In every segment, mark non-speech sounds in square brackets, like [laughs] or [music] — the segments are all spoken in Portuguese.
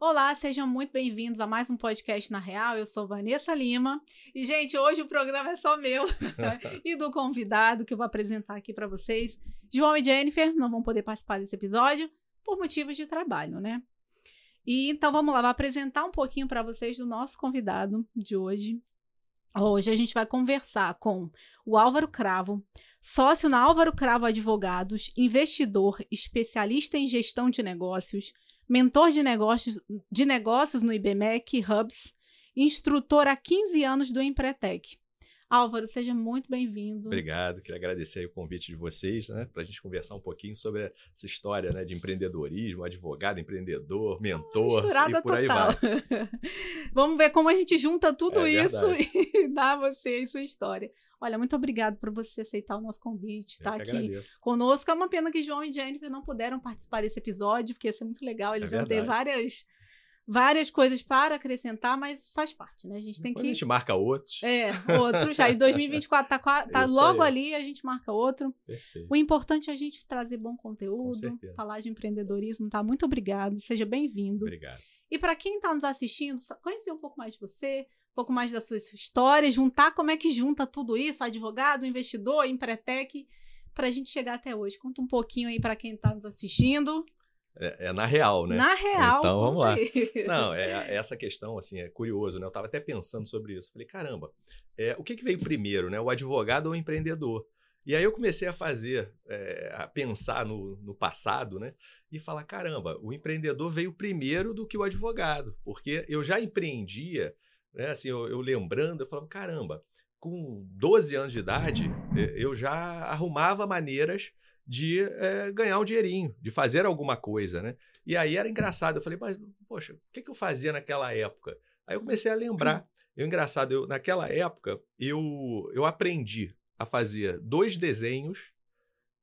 Olá, sejam muito bem-vindos a mais um podcast na Real. Eu sou Vanessa Lima e, gente, hoje o programa é só meu [laughs] e do convidado que eu vou apresentar aqui para vocês. João e Jennifer não vão poder participar desse episódio por motivos de trabalho, né? E então vamos lá, vou apresentar um pouquinho para vocês do nosso convidado de hoje. Hoje a gente vai conversar com o Álvaro Cravo, sócio na Álvaro Cravo Advogados, investidor, especialista em gestão de negócios mentor de negócios, de negócios no IBMEC Hubs, instrutor há 15 anos do Empretec. Álvaro, seja muito bem-vindo. Obrigado, queria agradecer o convite de vocês, né, para a gente conversar um pouquinho sobre essa história né, de empreendedorismo, advogado, empreendedor, mentor Misturada e por aí total. vai. [laughs] Vamos ver como a gente junta tudo É isso verdade. [laughs] e dá a você e sua história. Olha, muito obrigado por você aceitar o nosso convite, estar que aqui agradeço. conosco. É uma pena que João e Jennifer não puderam participar desse episódio, porque ia ser muito legal. Eles É iam ter várias, várias coisas para acressar, mas faz parte, né? A gente tem Depois que a gente marca outros. É, outro já. [laughs] E 2024 tá, tá Isso logo aí. ali, a gente marca outro. Perfeito. O importante é a gente trazer bom conteúdo, falar de empreendedorismo, tá? Muito obrigado, seja bem-vindo. Obrigado. E para quem tá nos assistindo, conhecer um pouco mais de você, um pouco mais da sua história, juntar como é que junta tudo isso, advogado, investidor, empretec, pra gente chegar até hoje. Conta um pouquinho aí para quem tá nos assistindo. É, é na real, né? Na real. Então, vamos lá. [laughs] Não, é, essa questão, assim, é curioso, né? Eu estava até pensando sobre isso. Falei, caramba, é, o que, que veio primeiro, né? O advogado ou o empreendedor? E aí eu comecei a fazer, é, a pensar no, no passado, né? E falar, caramba, o empreendedor veio primeiro do que o advogado, porque eu já empreendia, né? Assim, eu, eu lembrando, eu falava, caramba, com 12 anos de idade, eu já arrumava maneiras de eh, ganhar um dinheirinho, de fazer alguma coisa, né? E aí era engraçado. Eu falei, mas, poxa, o que, que eu fazia naquela época? Aí eu comecei a lembrar. Eu, engraçado, eu, naquela época, eu, eu aprendi a fazer dois desenhos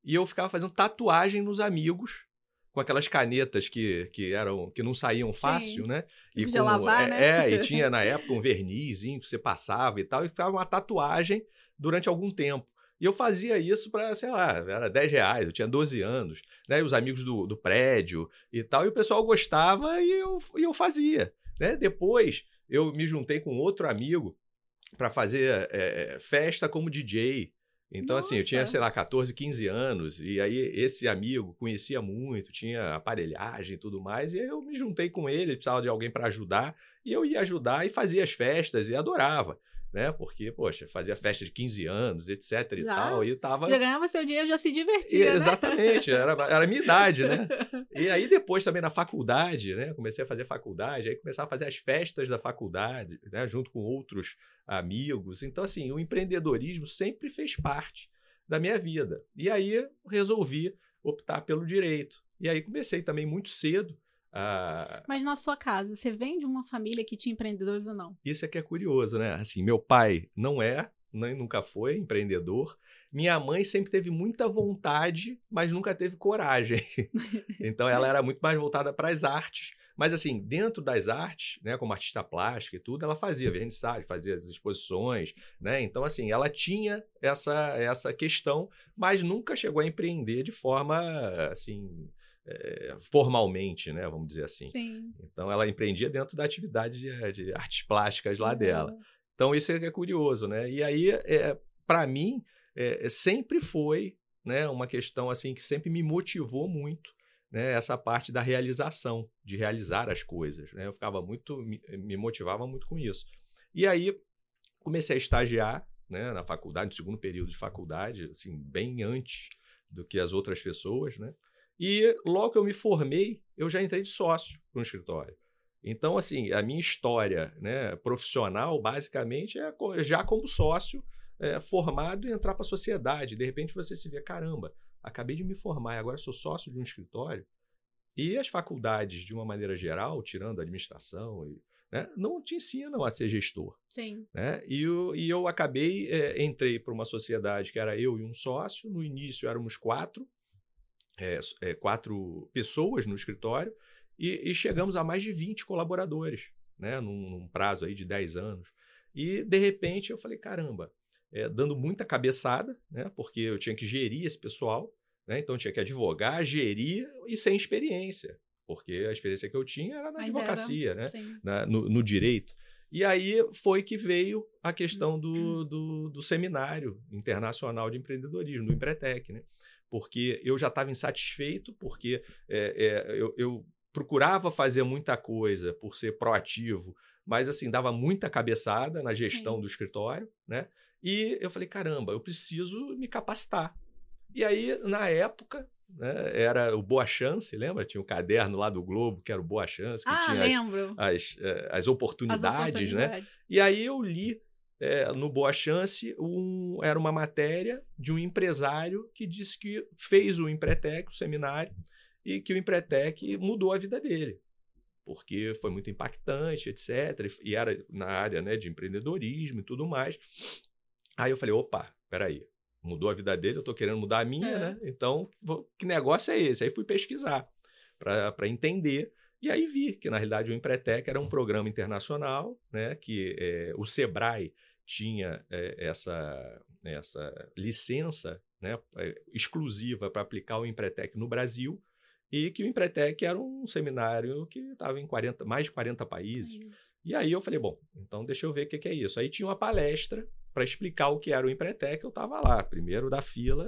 e eu ficava fazendo tatuagem nos amigos com aquelas canetas que, que eram que não saíam fácil, né? Não podia lavar, é, né? é, e [laughs] tinha na época um vernizinho que você passava e tal, e ficava uma tatuagem durante algum tempo. E eu fazia isso para, sei lá, era 10 reais, eu tinha 12 anos, né? E os amigos do, do prédio e tal, e o pessoal gostava e eu, e eu fazia. Né? Depois eu me juntei com outro amigo para fazer é, festa como DJ. Então, assim, eu tinha, Nossa. sei lá, 14, 15 anos, e aí esse amigo conhecia muito, tinha aparelhagem e tudo mais, e aí eu me juntei com ele, ele precisava de alguém para ajudar, e eu ia ajudar e fazia as festas e adorava, né? Porque, poxa, fazia festa de 15 anos, etc e Já. tal, e tava Já ganhava seu dinheiro, já se divertia, né? Exatamente, era, era a minha idade, né? [laughs] E aí depois também na faculdade, né? Comecei a fazer faculdade, aí começava a fazer as festas da faculdade, né? Junto com outros amigos. Então, assim, o empreendedorismo sempre fez parte da minha vida. E aí resolvi optar pelo direito. E aí comecei também muito cedo a, Mas na sua casa, você vem de uma família que tinha empreendedores ou não? isso é que é curioso, né? Assim, meu pai não é, nem nunca foi empreendedor. Minha mãe sempre teve muita vontade, mas nunca teve coragem. [laughs] então ela era muito mais voltada para as artes. Mas assim, dentro das artes, né, como artista plástica e tudo, ela fazia vernissage, fazia as exposições, né? Então assim, ela tinha essa essa questão, mas nunca chegou a empreender de forma assim, eh, formalmente, né, vamos dizer assim. Sim. Então ela empreendia dentro da atividade de, de artes plásticas lá Uhum. dela. Então isso é é curioso, né? E aí, é, para mim, é, sempre foi né, uma questão assim que sempre me motivou muito, né? Essa parte da realização, de realizar as coisas, né? Eu ficava muito, me, me motivava muito com isso. E aí comecei a estagiar, né, na faculdade, no segundo período de faculdade, assim, bem antes do que as outras pessoas, né? E logo que eu me formei, eu já entrei de sócio no escritório. Então, assim, a minha história né, profissional, basicamente, é já como sócio é, formado e entrar para a sociedade. De repente você se vê, caramba, acabei de me formar e agora sou sócio de um escritório. E as faculdades, de uma maneira geral, tirando a administração, e, né, não te ensinam a ser gestor. Sim. Né? E, eu, e eu acabei, é, entrei para uma sociedade que era eu e um sócio. No início éramos quatro, é, é, quatro pessoas no escritório, e, e chegamos a mais de 20 colaboradores, né? num, num prazo aí de 10 anos. E, de repente, eu falei, caramba, é, dando muita cabeçada, né? porque eu tinha que gerir esse pessoal, né? então eu tinha que advogar, gerir e sem experiência. porque a experiência que eu tinha era na Ainda advocacia, era, né? Na- no, no direito. E aí foi que veio a Hum. questão do, do, do seminário internacional de empreendedorismo, do Empretec, né? Porque eu já estava insatisfeito, porque é, é, eu, eu procurava fazer muita coisa por ser proativo, mas assim, dava muita cabeçada na gestão Sim. do escritório, né? E eu falei, caramba, eu preciso me capacitar. E aí, na época, né, era o Boa Chance, lembra? Tinha o caderno lá do Globo, que era o Boa Chance, que Ah, tinha as, lembro. as, eh, as As oportunidades, né? oportunidades. E aí eu li eh, no Boa Chance, um, era uma matéria de um empresário que disse que fez o Empretec, o seminário, e que o Empretec mudou a vida dele. Porque foi muito impactante, etc. E era na área né, de empreendedorismo e tudo mais. Aí eu falei, opa, peraí, mudou a vida dele, eu estou querendo mudar a minha, É. né? Então, vou- que negócio é esse? Aí fui pesquisar para entender. E aí vi que, na realidade, o Empretec era um programa internacional, né? Que eh, o Sebrae tinha eh, essa, essa licença né, eh, exclusiva para aplicar o Empretec no Brasil e que o Empretec era um seminário que estava em 40, mais de 40 países. E aí eu falei, bom, então deixa eu ver o que, que é isso. Aí tinha uma palestra para explicar o que era o Empretec, eu estava lá, primeiro da fila,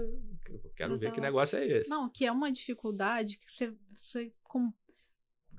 eu quero Eu ver que negócio é esse. Não, que é uma dificuldade que você, você com-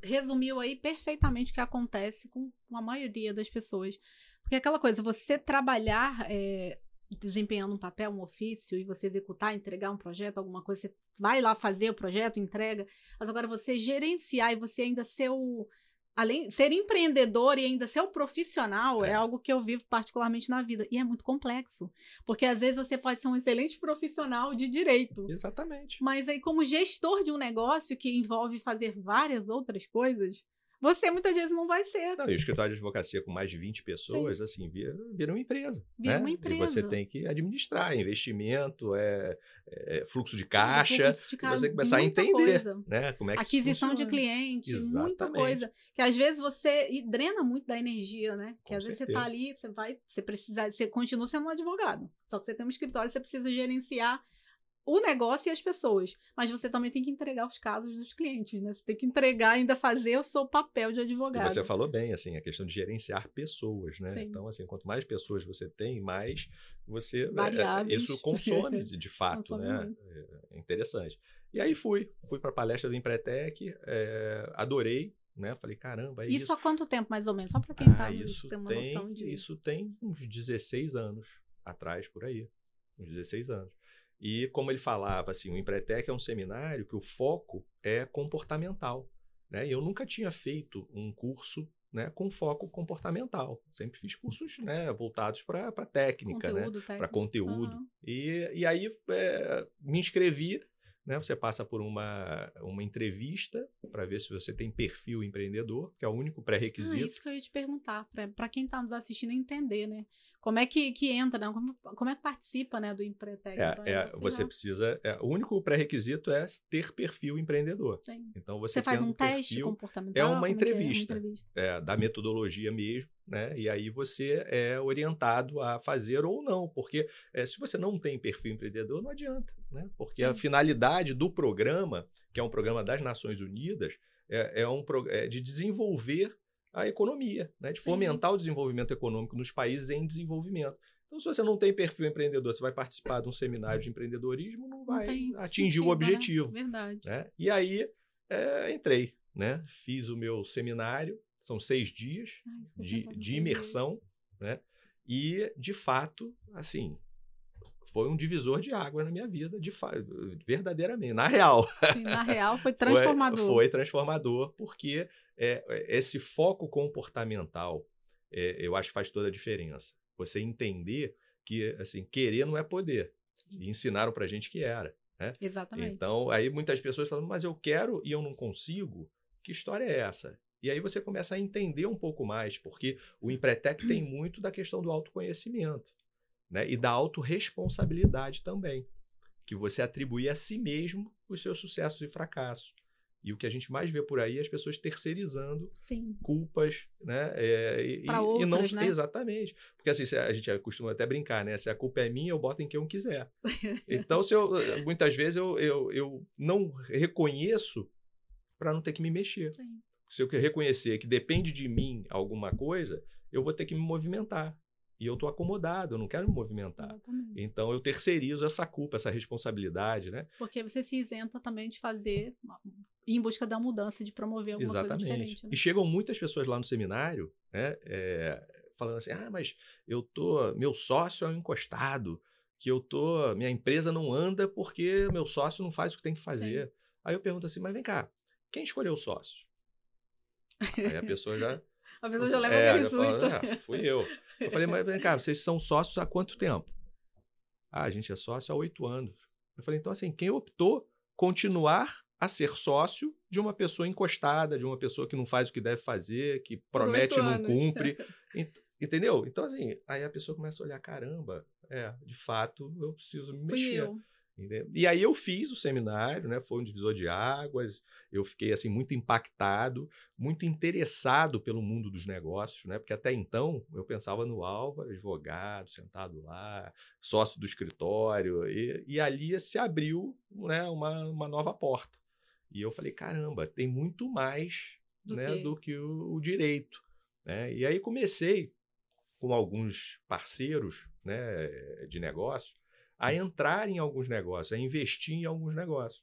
resumiu aí perfeitamente o que acontece com a maioria das pessoas. Porque é aquela coisa, você trabalhar é, desempenhando um papel, um ofício, e você executar, entregar um projeto, alguma coisa, você vai lá fazer o projeto, entrega, mas agora você gerenciar e você ainda ser o. Além ser empreendedor e ainda ser o profissional é. É. algo que eu vivo particularmente na vida. E é muito complexo. Porque às vezes você pode ser um excelente profissional de direito. Exatamente. Mas aí, como gestor de um negócio que envolve fazer várias outras coisas, você muitas vezes não vai ser. Não, e o escritório de advocacia com mais de 20 pessoas, assim, vira, vira uma empresa. Vira né? uma E você empresa. tem que administrar investimento, é, é fluxo de caixa, Fluxo de caixa, você começar a entender coisa. né? Como é que Aquisição de funciona. cliente, muita Exatamente. coisa. Que às vezes você e drena muito da energia, né? Que Com às vezes você certeza. tá ali, você vai, você precisa, você continua sendo um advogado. Só que você tem um escritório, você precisa gerenciar o negócio e as pessoas. Mas você também tem que entregar os casos dos clientes, né? Você tem que entregar, ainda fazer o seu papel de E advogado. você falou bem, assim, a questão de gerenciar pessoas, né? Sim. Então, assim, quanto mais pessoas você tem, mais você... é, Variáveis. isso consome, de, [laughs] fato, Consome né? muito. É interessante. E aí fui, fui para a palestra do Empretec, é, adorei, né? Falei, caramba, é isso. Isso há quanto tempo, mais ou menos? Só para quem tá Ah, nos- isso ter uma tem, noção de. Isso tem uns 16 anos atrás, por aí. Uns 16 anos. E como ele falava, assim, o Empretec é um seminário que o foco é comportamental. Né? Eu nunca tinha feito um curso né, com foco comportamental. Sempre fiz cursos né, voltados para técnica, né? conteúdo, para conteúdo. Aham. E, e aí é, me inscrevi. Né? Você passa por uma, uma entrevista para ver se você tem perfil empreendedor, que é o único Ah, pré-requisito. isso que eu ia te perguntar, para quem está nos assistindo entender, né? Como é que, que entra, né? Como, como é que participa né, do Empretec? É, Então, é, sei você precisa. é, o único pré-requisito é ter perfil empreendedor. Sim. Então você, Você faz tendo um teste perfil, comportamental? é uma que entrevista. uma entrevista. é, da metodologia mesmo, né? E aí você é orientado a fazer ou não, porque é, se você não tem perfil empreendedor, não adianta, né? Porque a Sim. finalidade do programa, que é um programa das Nações Unidas, é, é um é de desenvolver a economia, né? De Sim. fomentar o desenvolvimento econômico nos países em desenvolvimento. Então, se você não tem perfil empreendedor, você vai participar de um seminário de empreendedorismo, não Não vai tem atingir o né? objetivo Verdade. né? E aí é, entrei, né? Fiz o meu seminário, são seis dias Ai, de, tá bom, de entendi. imersão, né? E de fato, assim, foi um divisor de água na minha vida, de verdadeiramente, na real. Sim, na real, foi [laughs] Foi- transformador. Foi, transformador, porque é, esse foco comportamental, é, eu acho que faz toda a diferença. Você entender que, assim, querer não é poder. E ensinaram pra gente que era. Exatamente. Então, aí muitas pessoas falam, mas eu quero e eu não consigo. Que história é essa? E aí você começa a entender um pouco mais, porque o Empretec tem muito da questão do autoconhecimento, né? E da autorresponsabilidade também, que você atribui a si mesmo os seus sucessos e fracassos. E o que a gente mais vê por aí é as pessoas terceirizando Sim. culpas, né? É, e, Pra e- não né? exatamente, porque assim a gente costuma até brincar, né? Se a culpa é minha, eu boto em quem eu quiser. [laughs] Então, se eu, muitas vezes eu, eu, eu não reconheço para não ter que me mexer. Sim. Se eu reconhecer que depende de mim alguma coisa, eu vou ter que me movimentar. E eu estou acomodado, eu não quero me movimentar. Exatamente. Então eu terceirizo essa culpa, essa responsabilidade, né? Porque você se isenta também de fazer, em busca da mudança, de promover alguma Exatamente. coisa diferente. né? E chegam muitas pessoas lá no seminário, né? é, falando assim: ah, mas eu tô. Meu sócio é um encostado, que eu tô. Minha empresa não anda porque meu sócio não faz o que tem que fazer. Aí eu pergunto assim, mas vem cá, quem escolheu o sócio? Aí a pessoa já. [laughs] A pessoa já leva é, aquele susto. "Ah, fui eu. [laughs] Eu falei, mas vem cá, [laughs] vocês são sócios há quanto tempo? Ah, a gente é sócio há oito anos. Eu falei, então assim, quem optou continuar a ser sócio de uma pessoa encostada, de uma pessoa que não faz o que deve fazer, que promete e não anos. cumpre. [laughs] Ent- Entendeu? Então, assim, aí a pessoa começa a olhar, caramba, é, de fato, eu preciso me Fui mexer. eu. Entendeu? E aí eu fiz o seminário, né? Foi um divisor de águas. Eu fiquei assim muito impactado, muito interessado pelo mundo dos negócios, né? Porque até então eu pensava no Álvaro, advogado, sentado lá, sócio do escritório, e, e ali se abriu, né? Uma, uma nova porta. E eu falei, caramba, tem muito mais, Do né? que- Do que o, o direito, né? E aí comecei com alguns parceiros, né? De negócios a entrar em alguns negócios, a investir em alguns negócios.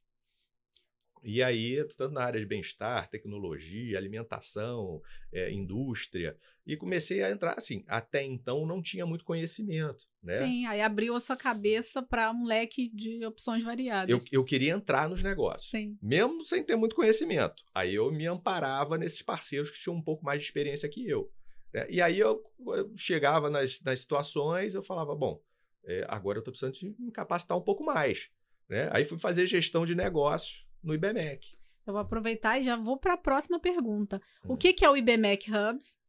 E aí, tanto na área de bem-estar, tecnologia, alimentação, eh, indústria, e comecei a entrar assim. Até então não tinha muito conhecimento, né? Sim, aí abriu a sua cabeça para um leque de opções variadas. Eu, eu queria entrar nos negócios, Sim. mesmo sem ter muito conhecimento. Aí eu me amparava nesses parceiros que tinham um pouco mais de experiência que eu. né? E aí eu, eu chegava nas, nas situações, eu falava, bom, eh, agora eu estou precisando de me capacitar um pouco mais. Né? Aí fui fazer gestão de negócios no IBMEC. Eu vou aproveitar e já vou para a próxima pergunta. O Hum. que, que é o IBMEC Hubs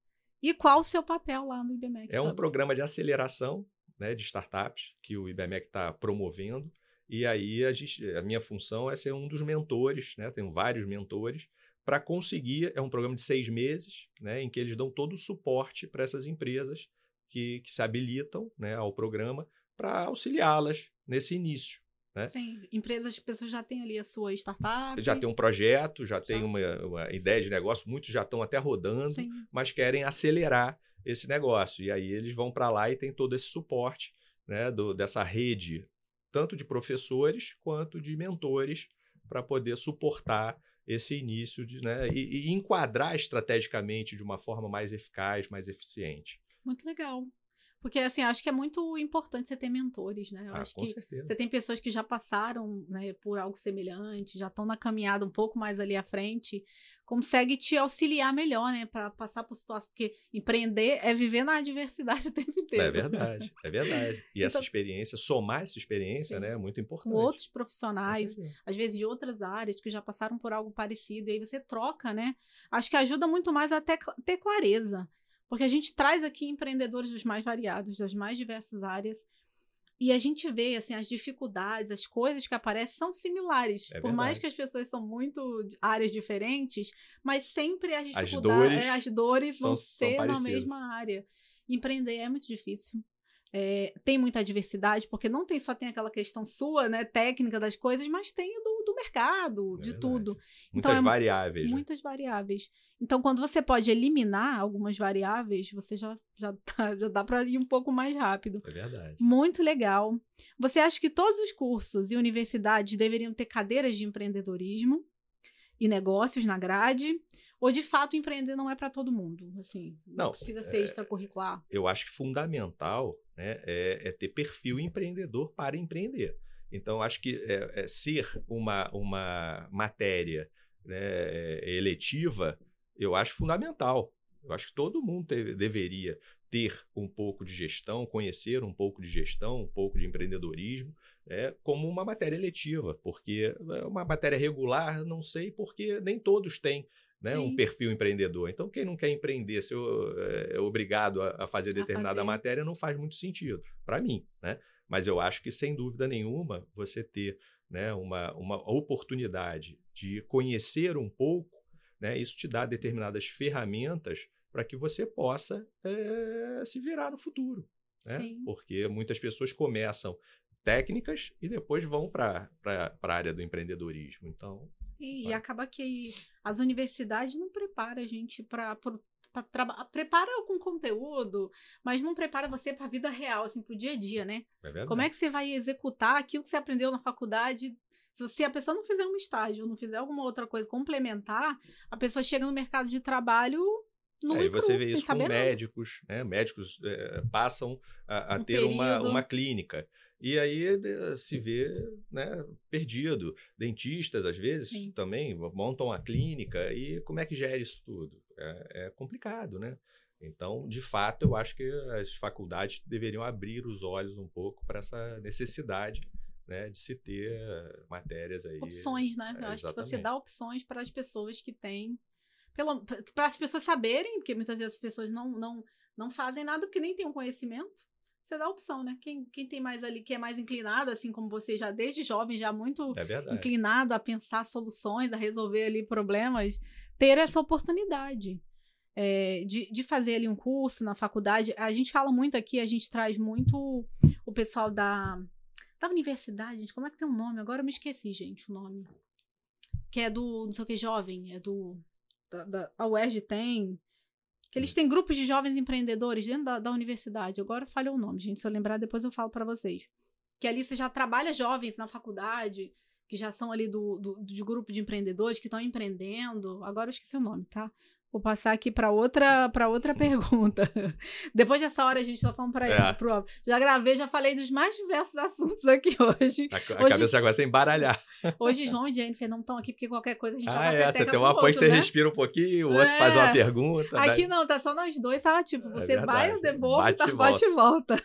e qual o seu papel lá no IBMEC É um Hubs? programa de aceleração né, de startups que o IBMEC está promovendo. E aí a, gente, a minha função é ser um dos mentores, né? Tenho vários mentores para conseguir. É um programa de seis meses, né? Em que eles dão todo o suporte para essas empresas que, que se habilitam né, ao programa para auxiliá-las nesse início. Sim, empresas, as pessoas já têm ali a sua startup. Já tem um projeto, já tem Já. uma, uma ideia de negócio, muitos já estão até rodando. Sim. mas querem acelerar esse negócio. E aí eles vão para lá e tem todo esse suporte né, do- dessa rede, tanto de professores quanto de mentores, para poder suportar esse início de, né, e, e enquadrar estrategicamente de uma forma mais eficaz, mais eficiente. Muito legal. Porque, assim, acho que é muito importante você ter mentores, né? Eu Ah, acho com que certeza. você tem pessoas que já passaram né, por algo semelhante, já estão na caminhada um pouco mais ali à frente, consegue te auxiliar melhor, né? Para passar por situações. Porque empreender é viver na adversidade [laughs] o tempo inteiro. É verdade, é verdade. E essa Então- experiência, somar essa experiência, Sim. né, é muito Com importante. outros Com profissionais, certeza. às vezes de outras áreas que já passaram por algo parecido, e aí você troca, né? Acho que ajuda muito mais a ter clareza. Porque a gente traz aqui empreendedores dos mais variados, das mais diversas áreas, e a gente vê, assim, as dificuldades, as coisas que aparecem são similares. É por mais que as pessoas são muito de áreas diferentes, mas sempre as As dificuldades, dores é, as dores são- vão são ser na mesma área. Empreender é muito difícil. É, tem muita diversidade, porque não tem só tem aquela questão sua, né, técnica das coisas, mas tem do, do mercado, É de verdade. tudo. Muitas Então, variáveis. né? Muitas variáveis. Então, quando você pode eliminar algumas variáveis, você já, já, [laughs] tá- já dá para ir um pouco mais rápido. É verdade. Muito legal. Você acha que todos os cursos e universidades deveriam ter cadeiras de empreendedorismo e negócios na grade? Ou de fato empreender não é para todo mundo? Assim, não, Não, precisa ser é- extracurricular. eu acho que fundamental né, é, é ter perfil empreendedor para empreender. Então, acho que é, é ser uma, uma matéria né, é, eletiva, eu acho fundamental. Eu acho que todo mundo deveria ter um pouco de gestão, conhecer um pouco de gestão, um pouco de empreendedorismo, é, como uma matéria eletiva, porque é uma matéria regular, não sei, porque nem todos têm né, um perfil empreendedor. Então, quem não quer empreender, se eu, é, é obrigado a, a fazer A determinada fazer. matéria, não faz muito sentido, para mim. Né? Mas eu acho que, sem dúvida nenhuma, você ter né, uma, uma oportunidade de conhecer um pouco, né, isso te dá determinadas ferramentas para que você possa é, se virar no futuro. Né? Sim. Porque muitas pessoas começam técnicas e depois vão para a área do empreendedorismo. Então, E, e acaba que as universidades não preparam a gente para prepara com conteúdo, mas não prepara você para a vida real, assim, para o dia a dia, né? É Como é que você vai executar aquilo que você aprendeu na faculdade? Se, a pessoa não fizer um estágio, não fizer alguma outra coisa complementar, a pessoa chega no mercado de trabalho no Aí você vê isso com médicos, né? Médicos é, passam a, a um ter uma, uma clínica. E aí se vê né, perdido. Dentistas, às vezes, Sim. também montam a clínica. E como é que gera isso tudo? É, é, complicado, né? Então, de fato, eu acho que as faculdades deveriam abrir os olhos um pouco para essa necessidade né, de se ter matérias aí. Opções, né? eu acho que você dá opções para as pessoas que têm. Para as pessoas saberem, porque muitas vezes as pessoas não, não, não fazem nada porque nem têm um conhecimento você dá opção, né? Quem, quem tem mais ali, que é mais inclinado, assim como você já desde jovem, já muito é inclinado a pensar soluções, a resolver ali problemas, ter essa oportunidade é, de, de fazer ali um curso na faculdade. A gente fala muito aqui, a gente traz muito o pessoal da, da universidade, gente, como é que tem um nome? Agora eu me esqueci, gente, o nome. Que é do, não sei o que, jovem, é do... Da, da, a UERJ tem, que eles têm grupos de jovens empreendedores dentro da, da universidade. Agora falhou o nome, gente. Se eu lembrar, depois eu falo para vocês. Que ali você já trabalha jovens na faculdade, que já são ali do, do, de grupo de empreendedores que estão empreendendo. Agora eu esqueci o nome, tá? Vou passar aqui para outra para outra pergunta. [laughs] Depois dessa hora a gente tá falando para é. pro Já gravei, já falei dos mais diversos [laughs] assuntos aqui hoje. A, a hoje, cabeça agora é embaralhar. [laughs] Hoje João e Jennifer não estão aqui porque qualquer coisa a gente ah, é, você tem uma apoio, você né? respira um pouquinho, o outro é. faz uma é. pergunta. Aqui né? não, tá só nós dois, tá tipo, você é vai, eu devolvo, bate, tá, bate e volta.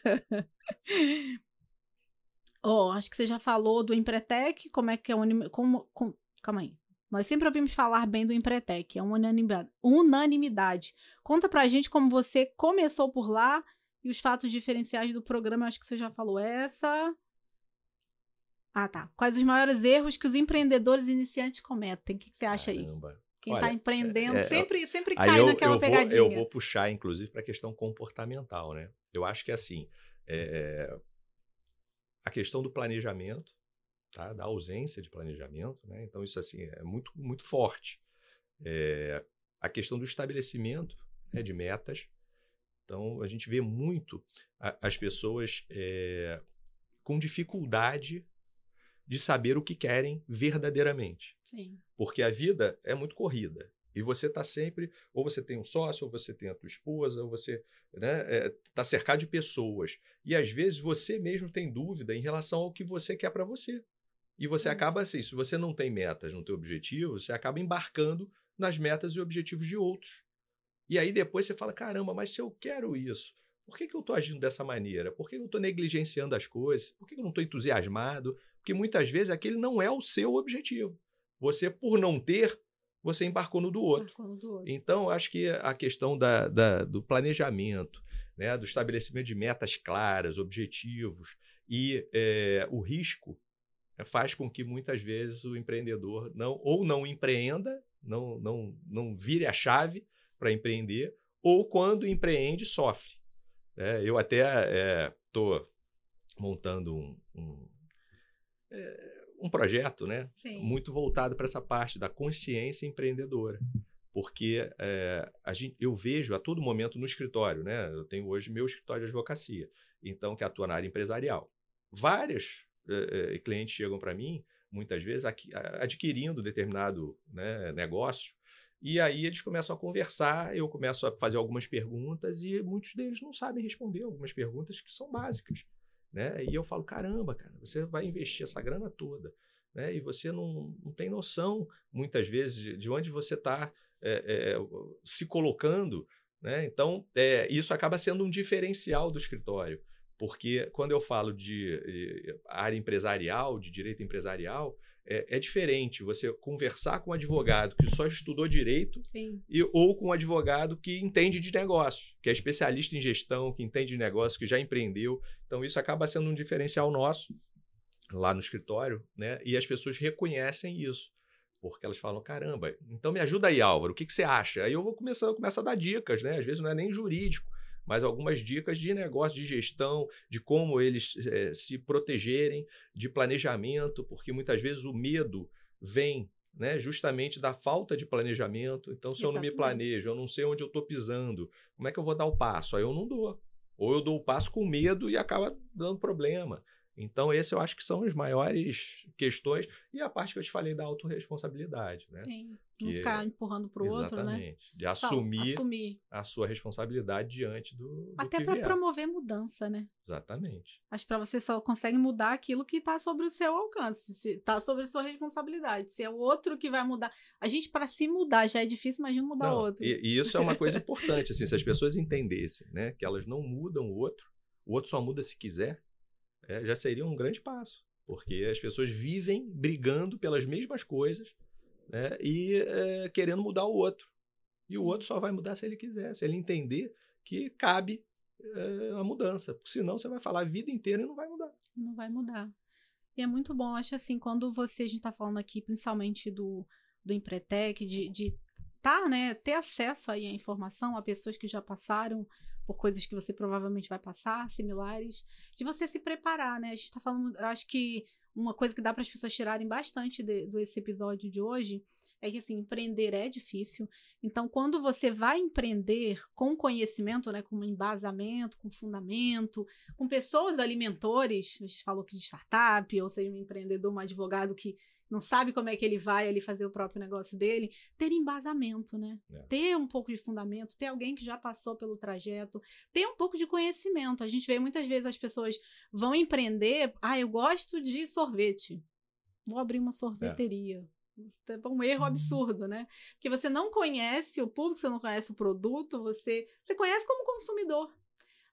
oh, acho que você já falou do Empretec, como é que é o como, como calma aí. Nós sempre ouvimos falar bem do Empretec, é uma unanimidade. Conta pra gente como você começou por lá e os fatos diferenciais do programa. Acho que você já falou essa. Ah, tá. Quais os maiores erros que os empreendedores iniciantes cometem? O que, você acha Caramba. aí? Quem está empreendendo é, é, sempre, sempre cai eu, naquela eu pegadinha. Vou, eu vou puxar, inclusive, para a questão comportamental, né? Eu acho que assim, é, a questão do planejamento, tá? da ausência de planejamento. Né? Então, isso assim é muito, muito forte. É, a questão do estabelecimento né, de metas. Então, a gente vê muito a, as pessoas é, com dificuldade de saber o que querem verdadeiramente. Sim. Porque a vida é muito corrida. E você está sempre, ou você tem um sócio, ou você tem a tua esposa, ou você está né, é, tá cercado de pessoas. E às vezes você mesmo tem dúvida em relação ao que você quer para você. E você uhum. acaba assim, se você não tem metas no teu objetivo, você acaba embarcando nas metas e objetivos de outros. E aí depois você fala, caramba, mas se eu quero isso, por que, que eu estou agindo dessa maneira? Por que eu estou negligenciando as coisas? Por que eu não estou entusiasmado? Porque muitas vezes aquele não é o seu objetivo. Você, por não ter, você embarcou no do outro. No do outro. Então, acho que a questão da, da, do planejamento, né, do estabelecimento de metas claras, objetivos e é, o risco faz com que muitas vezes o empreendedor não ou não empreenda, não, não, não vire a chave para empreender, ou quando empreende, sofre. É, eu até estou é, montando um, um, é, um projeto né, muito voltado para essa parte da consciência empreendedora. Porque é, a gente, eu vejo a todo momento no escritório, né? Eu tenho hoje meu escritório de advocacia, então que atua na área empresarial. Várias eh, clientes chegam para mim, muitas vezes, aqui, adquirindo determinado né, negócio, e aí eles começam a conversar, eu começo a fazer algumas perguntas e muitos deles não sabem responder algumas perguntas que são básicas. Né? E eu falo, caramba, cara, você vai investir essa grana toda, né? E você não, não tem noção, muitas vezes, de, de onde você está é, é, se colocando. Né? Então, é, isso acaba sendo um diferencial do escritório. Porque quando eu falo de eh, área empresarial, de direito empresarial, é, é, diferente você conversar com um advogado que só estudou direito e, ou com um advogado que entende de negócio, que é especialista em gestão, que entende de negócio, que já empreendeu. Então, isso acaba sendo um diferencial nosso lá no escritório, né? E as pessoas reconhecem isso. Porque elas falam, caramba, então me ajuda aí, Álvaro, o que, que você acha? Aí eu vou começar, eu começo a dar dicas, né? Às vezes não é nem jurídico, mas algumas dicas de negócio, de gestão, de como eles é, se protegerem, de planejamento, porque muitas vezes o medo vem né, justamente da falta de planejamento. Então, se Exatamente. eu não me planejo, eu não sei onde eu estou pisando, como é que eu vou dar o passo? Aí eu não dou. Ou eu dou o passo com medo e acaba dando problema. Então, esse eu acho que são as maiores questões. E a parte que eu te falei da autorresponsabilidade, né? Sim. Não que ficar empurrando para o outro, né? Exatamente. De assumir, assumir, a sua responsabilidade diante do. do Até para promover mudança, né? Exatamente. Mas para você só consegue mudar aquilo que está sobre o seu alcance, está sobre a sua responsabilidade. Se é o outro que vai mudar. A gente, para se mudar, já é difícil, imagina mudar o outro. E, e, isso é uma coisa importante, assim, se as pessoas entendessem, né? Que elas não mudam o outro, o outro só muda se quiser é, já seria um grande passo, porque as pessoas vivem brigando pelas mesmas coisas né, e é, querendo mudar o outro. E o outro só vai mudar se ele quiser, se ele entender que cabe é, a mudança. Porque senão você vai falar a vida inteira e não vai mudar. Não vai mudar. E é muito bom, acho assim, quando você, a gente está falando aqui principalmente do, do Empretec, de, de tá, né, ter acesso aí à informação a pessoas que já passaram por coisas que você provavelmente vai passar, similares, de você se preparar, né? A gente está falando, acho que uma coisa que dá para as pessoas tirarem bastante de, desse episódio de hoje é que assim, empreender é difícil. Então, quando você vai empreender com conhecimento, né, com embasamento, com fundamento, com pessoas alimentores, a gente falou que de startup, ou seja, um empreendedor, um advogado que não sabe como é que ele vai ali fazer o próprio negócio dele, ter embasamento, né? É. Ter um pouco de fundamento, ter alguém que já passou pelo trajeto, ter um pouco de conhecimento. A gente vê muitas vezes as pessoas vão empreender, ah, eu gosto de sorvete. Vou abrir uma sorveteria. É. um erro absurdo, né? Porque você não conhece o público, você não conhece o produto, você, você conhece como consumidor.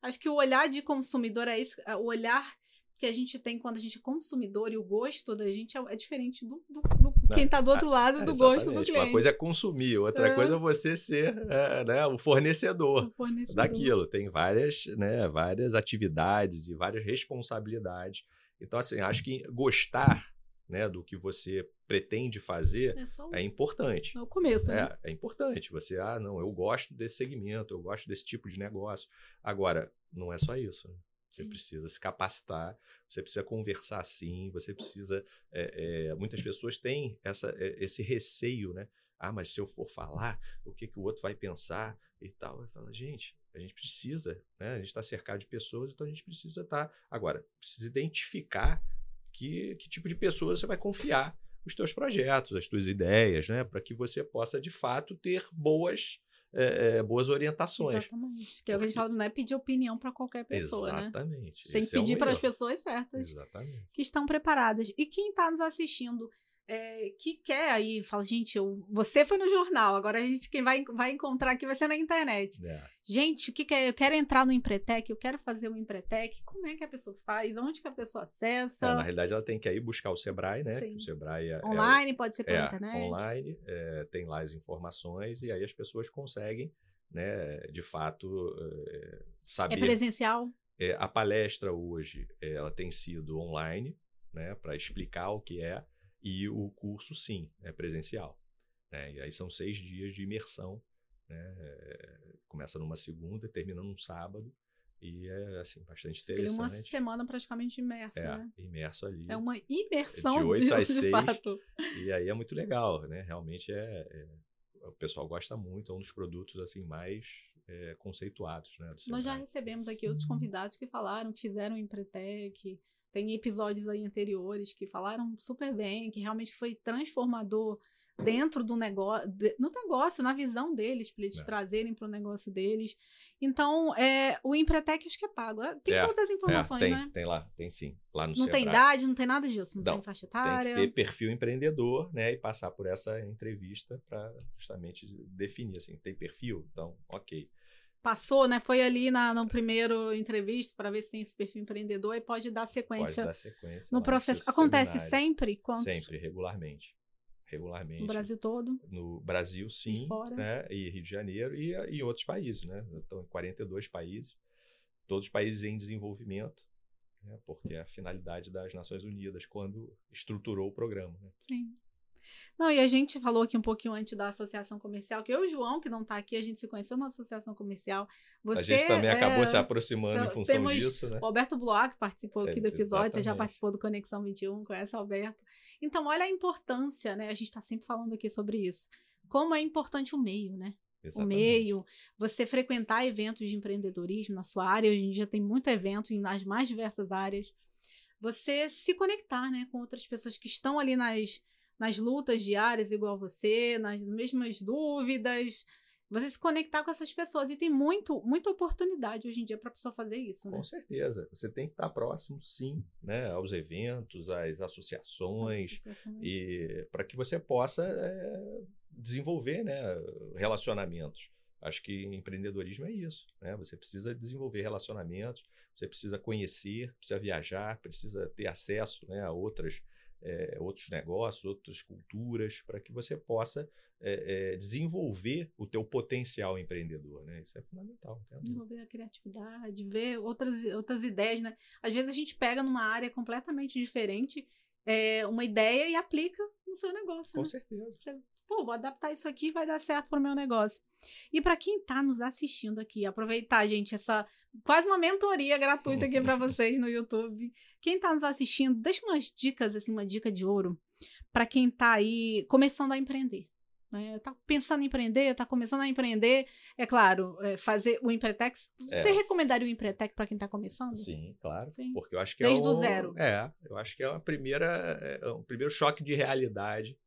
Acho que o olhar de consumidor é isso, é o olhar que a gente tem quando a gente é consumidor e o gosto da gente é, é diferente do, do, do quem está do outro lado do gosto do cliente. Uma coisa é consumir, outra é. coisa é você ser é, né, o, fornecedor o, fornecedor daquilo. Tem várias, né, várias atividades e várias responsabilidades. Então, assim, acho que gostar né, do que você pretende fazer é, é importante. É o começo, né? É, é importante. Você, ah, não, eu gosto desse segmento, eu gosto desse tipo de negócio. Agora, não é só isso. Né? Você sim. precisa se capacitar, você precisa conversar sim, você precisa. É, é, muitas pessoas têm essa, é, esse receio, né? Ah, mas se eu for falar, o que, que o outro vai pensar e tal? Eu falo, gente, a gente precisa, né? A gente está cercado de pessoas, então a gente precisa estar. Tá... Agora, precisa identificar que, que tipo de pessoa você vai confiar os teus projetos, as tuas ideias, né? Para que você possa, de fato, ter boas é, é, boas orientações. Exatamente. Que é o que a gente fala, não é pedir opinião para qualquer pessoa, Exatamente. né? Exatamente. Tem que pedir é um para as pessoas certas. Exatamente. Que estão preparadas. E quem está nos assistindo é, que quer aí, fala, gente, eu, você foi no jornal, agora a gente quem vai, vai encontrar aqui vai ser na internet. É. Gente, o que, que é? Eu quero entrar no Empretec, eu quero fazer um Empretec, como é que a pessoa faz? Onde que a pessoa acessa? É, na realidade, ela tem que ir buscar o Sebrae, né? Sim. O Sebrae é, online, pode ser pela é, internet. Online, é, tem lá as informações e aí as pessoas conseguem, né, de fato, é, saber. É presencial? a palestra hoje, ela tem sido online, né, para explicar o que é e o curso, sim, é presencial. Né? E aí são seis dias de imersão. Né? Começa numa segunda termina num sábado. E é, assim, bastante interessante. Tem uma semana praticamente imerso, é, né? imerso ali. É uma imersão de 8 às [laughs] 6. Fato. E aí é muito legal, né? Realmente é, é, O pessoal gosta muito, é um dos produtos, assim, mais é, conceituados, né? Nós já recebemos aqui outros convidados que falaram, que fizeram o Empretec, tem episódios aí anteriores que falaram super bem, que realmente foi transformador dentro do negócio, no negócio, na visão deles, para eles é. trazerem para o negócio deles. Então, é, o Empretec acho que é pago. É, tem é, todas as é, informações, tem, né? Tem lá, tem sim. Lá no não Sebrae. tem idade, não tem nada disso, não, não tem faixa etária. Tem que ter perfil empreendedor, né? E passar por essa entrevista para justamente definir assim, tem perfil? Então, ok passou, né? Foi ali na no primeiro entrevista para ver se tem esse perfil empreendedor e pode dar sequência. Pode dar sequência no processo. Acontece seminário. sempre? Quantos? Sempre, regularmente. Regularmente. No Brasil todo? No Brasil, sim. E fora? Né? E Rio de Janeiro e, e outros países, né? Estão em 42 países. Todos os países em desenvolvimento. Né? Porque é a finalidade das Nações Unidas quando estruturou o programa. Né? Sim. Não, e a gente falou aqui um pouquinho antes da associação comercial, que eu e o João, que não está aqui, a gente se conheceu na associação comercial. Você, a gente também é, acabou se aproximando em função temos disso, né? O Alberto Bloch participou aqui É, do episódio, você já exatamente. participou do Conexão 21, conhece o Alberto. Então, olha a importância, né? A gente está sempre falando aqui sobre isso. Como é importante o meio, né? o Exatamente. meio, você frequentar eventos de empreendedorismo na sua área. Hoje em dia tem muito evento nas mais diversas áreas. Você se conectar né, com outras pessoas que estão ali nas, nas lutas diárias, igual você, nas mesmas dúvidas. Você se conectar com essas pessoas. E tem muito, muita oportunidade hoje em dia para a pessoa fazer isso. Né? Com certeza. Você tem que estar próximo, sim, né, aos eventos, às associações, e para que você possa é, desenvolver né, relacionamentos. Acho que empreendedorismo é isso. Né? Você precisa desenvolver relacionamentos, você precisa conhecer, precisa viajar, precisa ter acesso né, a outras, é, outros negócios, outras culturas, para que você possa é, é, desenvolver o teu potencial empreendedor. Né? Isso é fundamental. Desenvolver a criatividade, ver outras, outras ideias, né? Às vezes a gente pega numa área completamente diferente é, uma ideia e aplica no seu negócio. Com né? certeza. Pô, vou adaptar isso aqui vai dar certo para o meu negócio. E para quem está nos assistindo aqui, aproveitar, gente, essa quase uma mentoria gratuita aqui para [laughs] vocês no YouTube. Quem está nos assistindo, deixa umas dicas, assim, uma dica de ouro para quem está aí começando a empreender. Né? Tá pensando em empreender, tá começando a empreender. É claro, é, fazer o Empretec. É. Você recomendaria o Empretec para quem está começando? Sim, claro. Sim. Porque eu acho que Desde é o o zero. É, eu acho que é uma primeira, é um primeiro choque de realidade,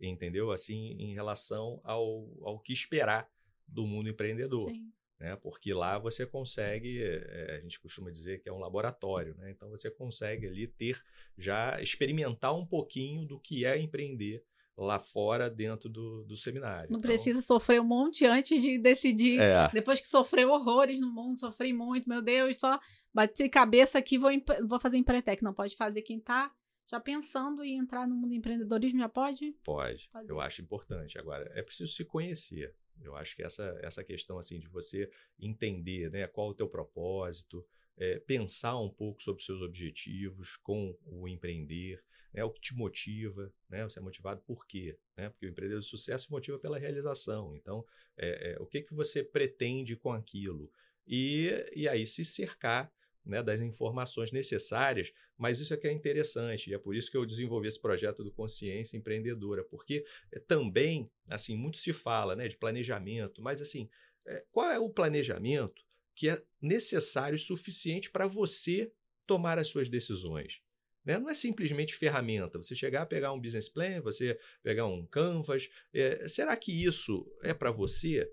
entendeu? Assim, em relação ao, ao que esperar do mundo empreendedor, Sim. né? Porque lá você consegue, é, a gente costuma dizer que é um laboratório, né? Então você consegue ali ter já experimentar um pouquinho do que é empreender lá fora dentro do, do seminário. Não Então, precisa sofrer um monte antes de decidir. É, Depois que sofreu horrores no mundo, sofri muito, meu Deus, só bati cabeça aqui, vou, vou fazer Empretec. Não, pode fazer quem tá já pensando em entrar no mundo do empreendedorismo, já pode? Pode, Pode. eu acho importante. Agora, é preciso se conhecer. Eu acho que essa, essa questão assim de você entender né, qual o teu propósito, é, pensar um pouco sobre os seus objetivos com o empreender, né, o que te motiva, né, você é motivado por quê? Né? Porque o empreendedor de sucesso motiva pela realização. Então, é, é, o que, que você pretende com aquilo? E, e aí se cercar né, das informações necessárias, mas isso é que é interessante, e é por isso que eu desenvolvi esse projeto do Consciência Empreendedora, porque é, também, assim, muito se fala né, de planejamento, mas assim, é, qual é o planejamento que é necessário e suficiente para você tomar as suas decisões? Né? Não é simplesmente ferramenta, você chegar, pegar um business plan, você pegar um canvas, é, será que isso é para você?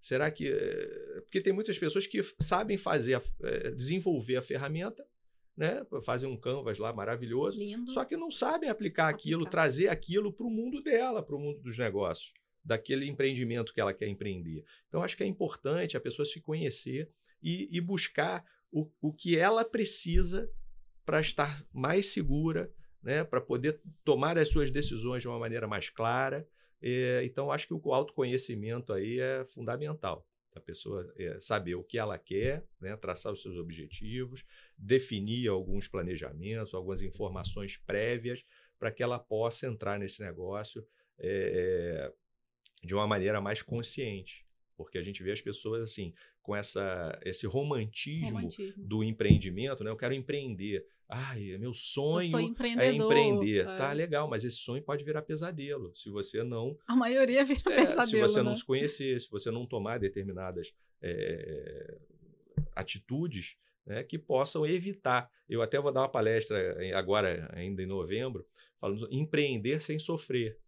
Será que. eh, Porque tem muitas pessoas que sabem fazer, a eh, desenvolver a ferramenta, né? Fazem um canvas lá maravilhoso, Lindo. só que não sabem aplicar aquilo, Aplicar. trazer aquilo para o mundo dela, para o mundo dos negócios, daquele empreendimento que ela quer empreender. Então, acho que é importante a pessoa se conhecer e, e buscar o, o que ela precisa para estar mais segura, né? para poder tomar as suas decisões de uma maneira mais clara. É, então, acho que o autoconhecimento aí é fundamental. A pessoa é, saber o que ela quer, né, traçar os seus objetivos, definir alguns planejamentos, algumas informações prévias para que ela possa entrar nesse negócio é, de uma maneira mais consciente. Porque a gente vê as pessoas assim, com essa, esse romantismo, Romantismo. do empreendimento, né? Eu quero empreender. Ai, meu Eu sonho é empreender. é. Tá legal, mas esse sonho pode virar pesadelo se você não A maioria vira é, pesadelo, se você né? não se conhecer, se você não tomar determinadas é, atitudes né, que possam evitar. Eu até vou dar uma palestra em- agora, ainda em novembro, falando empreender sem sofrer.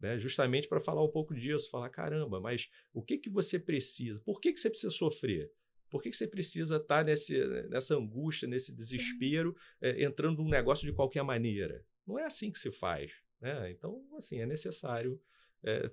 Né, justamente para falar um pouco disso, falar, caramba, mas o que, que você precisa? Por que, que você precisa sofrer? Por que, que você precisa estar nesse, nessa angústia, nesse desespero, é, entrando num negócio de qualquer maneira? Não é assim que se faz. Né? Então, assim, é necessário é,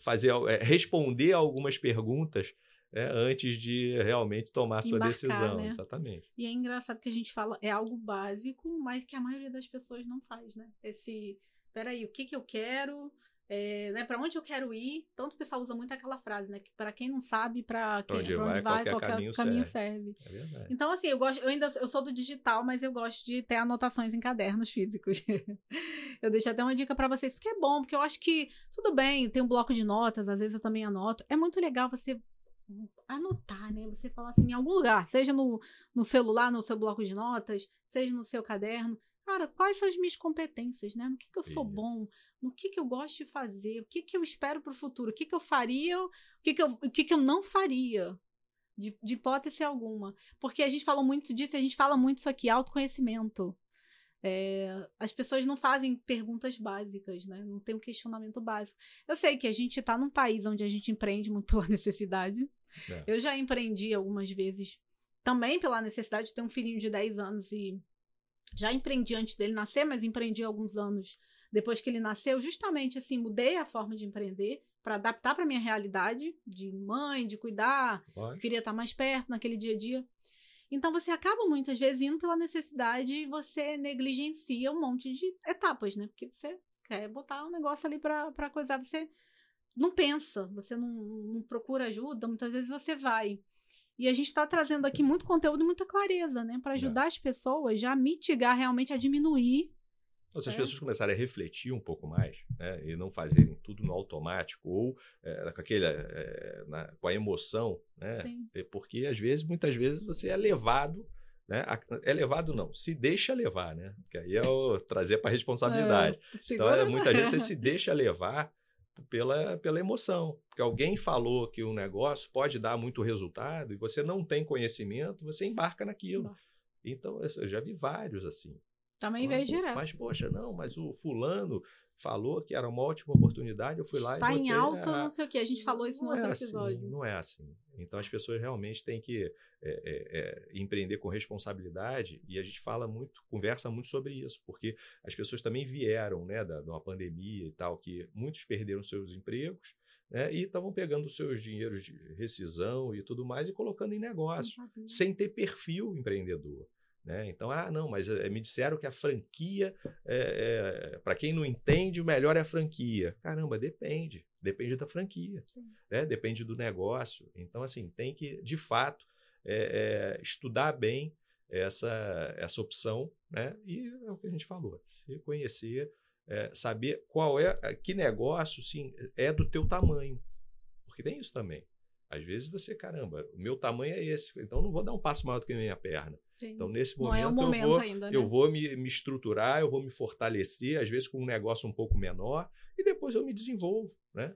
fazer, é, responder algumas perguntas é, antes de realmente tomar a sua decisão. né? Exatamente. E é engraçado que a gente fala, é algo básico, mas que a maioria das pessoas não faz, né? Esse, peraí, o que que eu quero? É, né, para onde eu quero ir. Tanto o pessoal usa muito aquela frase, né? Que para quem não sabe, para quem onde pra vai, onde vai, qualquer qualquer, caminho caminho, serve. É verdade. Então, assim, eu gosto, eu ainda eu sou do digital, mas eu gosto de ter anotações em cadernos físicos. [laughs] eu deixo até uma dica para vocês, porque é bom, porque eu acho que tudo bem, tem um bloco de notas, às vezes eu também anoto. É muito legal você anotar, né? Você falar assim, em algum lugar, seja no, no celular, no seu bloco de notas, seja no seu caderno. Cara, quais são as minhas competências, né? No que, que eu sou Isso. bom, no que, que eu gosto de fazer, o que, que eu espero para o futuro, o que, que eu faria, o que, que, eu, o que, que eu não faria, de, de hipótese alguma. Porque a gente falou muito disso, a gente fala muito isso aqui, autoconhecimento. É, as pessoas não fazem perguntas básicas, né? Não tem um questionamento básico. Eu sei que a gente está num país onde a gente empreende muito [laughs] pela necessidade. É. Eu já empreendi algumas vezes também pela necessidade de ter um filhinho de 10 anos e já empreendi antes dele nascer, mas empreendi alguns anos depois que ele nasceu, justamente assim, mudei a forma de empreender para adaptar para minha realidade de mãe, de cuidar, queria estar mais perto naquele dia a dia. Então você acaba muitas vezes indo pela necessidade e você negligencia um monte de etapas, né? Porque você quer botar um negócio ali para coisar, você não pensa, você não, não procura ajuda, muitas vezes você vai. E a gente está trazendo aqui muito conteúdo e muita clareza, né? Para ajudar as pessoas já a mitigar, realmente a diminuir. Então, se as É. pessoas começarem a refletir um pouco mais, né, e não fazerem tudo no automático ou é, com aquele, é, na- com a emoção, né, é porque às vezes, muitas vezes, você é levado, né, é levado não, se deixa levar, né, que aí é o trazer para a responsabilidade. É, Então, é, né? muitas vezes você se deixa levar pela, pela emoção. Porque alguém falou que um negócio pode dar muito resultado e você não tem conhecimento, você embarca naquilo. Então, eu já vi vários assim. Também veio direto. Mas, poxa, não, mas o fulano falou que era uma ótima oportunidade, eu fui lá Está e em botei alta, a- não sei o que. A gente falou isso no Não é outro assim, episódio. não é assim. Então as pessoas realmente têm que é, é, é, empreender com responsabilidade e a gente fala muito, conversa muito sobre isso, porque as pessoas também vieram, né, da, de uma pandemia e tal, que muitos perderam seus empregos, né, e estavam pegando os seus dinheiros de rescisão e tudo mais e colocando em negócio sem ter perfil empreendedor. Né? Então, ah, não, mas eh, me disseram que a franquia, para quem não entende, o melhor é a franquia. Caramba, depende. Depende da franquia. Né? Depende do negócio. Então, assim, tem que, de fato, eh, eh, estudar bem essa, essa opção. Né? E é o que a gente falou. Se conhecer, eh, saber qual é, que negócio sim, é do teu tamanho. Porque tem isso também. Às vezes você, caramba, o meu tamanho é esse, então não vou dar um passo maior do que a minha perna. Sim. Então, nesse momento, é o eu momento vou, ainda, né? eu vou me, me estruturar, eu vou me fortalecer, às vezes com um negócio um pouco menor, e depois eu me desenvolvo, né?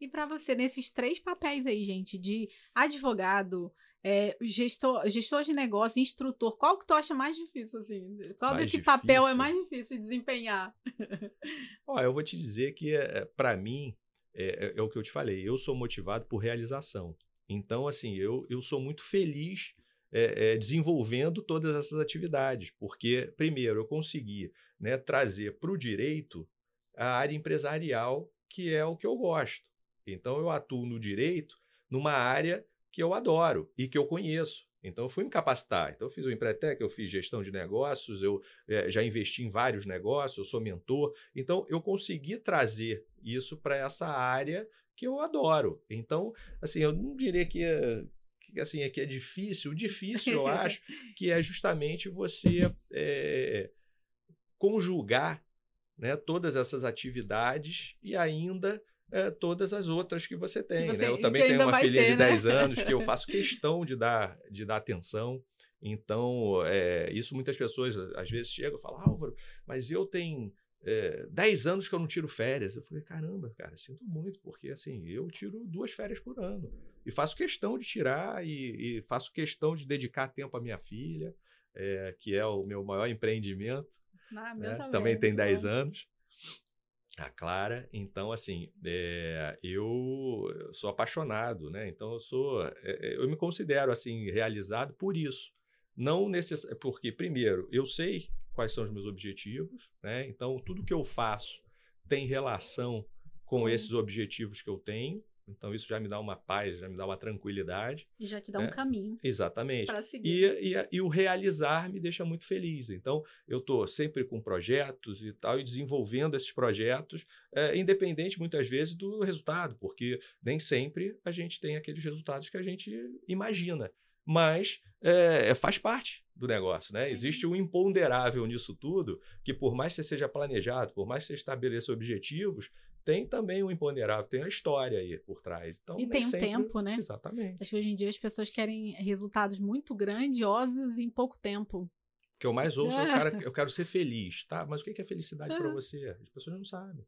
E para você, nesses três papéis aí, gente, de advogado, é, gestor, gestor de negócio, instrutor, qual que tu acha mais difícil, assim? Qual Mais desse papel é difícil? mais difícil de desempenhar? [laughs] Ó, eu vou te dizer que, para mim, é, é- é o que eu te falei, eu sou motivado por realização. Então, assim, eu, eu sou muito feliz é, é, desenvolvendo todas essas atividades, porque, primeiro, eu consegui né, trazer para o direito a área empresarial, que é o que eu gosto. Então, eu atuo no direito numa área que eu adoro e que eu conheço. Então, eu fui me capacitar. Então, eu fiz o Empretec, eu fiz gestão de negócios, eu eh, já investi em vários negócios, eu sou mentor. Então, eu consegui trazer isso para essa área que eu adoro. Então, assim, eu não diria que é, que, assim, é que é difícil. O difícil, eu acho, [laughs] que é justamente você eh, conjugar né, todas essas atividades e ainda eh, todas as outras que você tem. você- né? Eu também que tenho uma filhinha ter, de né? 10 anos que eu [laughs] faço questão de dar, de dar atenção. Então, é, isso muitas pessoas às vezes chegam e falam, Álvaro, mas eu tenho é, 10 anos que eu não tiro férias. Eu falei, caramba, cara, sinto muito, porque assim, eu tiro duas férias por ano. E faço questão de tirar e, e faço questão de dedicar tempo à minha filha, é, que é o meu maior empreendimento. Ah, meu né? também, Também tem muito 10 bom. anos. A Clara, então assim, é, eu sou apaixonado, né? Então eu sou, é, é, eu me considero assim realizado por isso, não necess... porque primeiro eu sei quais são os meus objetivos, né? Então tudo que eu faço tem relação com esses objetivos que eu tenho, Então, isso já me dá uma paz, já me dá uma tranquilidade. E já te dá né? um caminho. Exatamente. Para seguir. E, e, e, o realizar me deixa muito feliz. Então, eu estou sempre com projetos e tal, e desenvolvendo esses projetos, é, independente muitas vezes do resultado, porque nem sempre a gente tem aqueles resultados que a gente imagina. Mas é, faz parte do negócio, né? Sim. Existe um imponderável nisso tudo, que por mais que você seja planejado, por mais que você estabeleça objetivos, tem também o imponderável, tem a história aí por trás. Então, e tem um sempre... tempo, né? Exatamente. Acho que hoje em dia as pessoas querem resultados muito grandiosos em pouco tempo. O que eu mais ouço é, cara, eu quero ser feliz, tá? Mas o que é felicidade é. para você? As pessoas não sabem.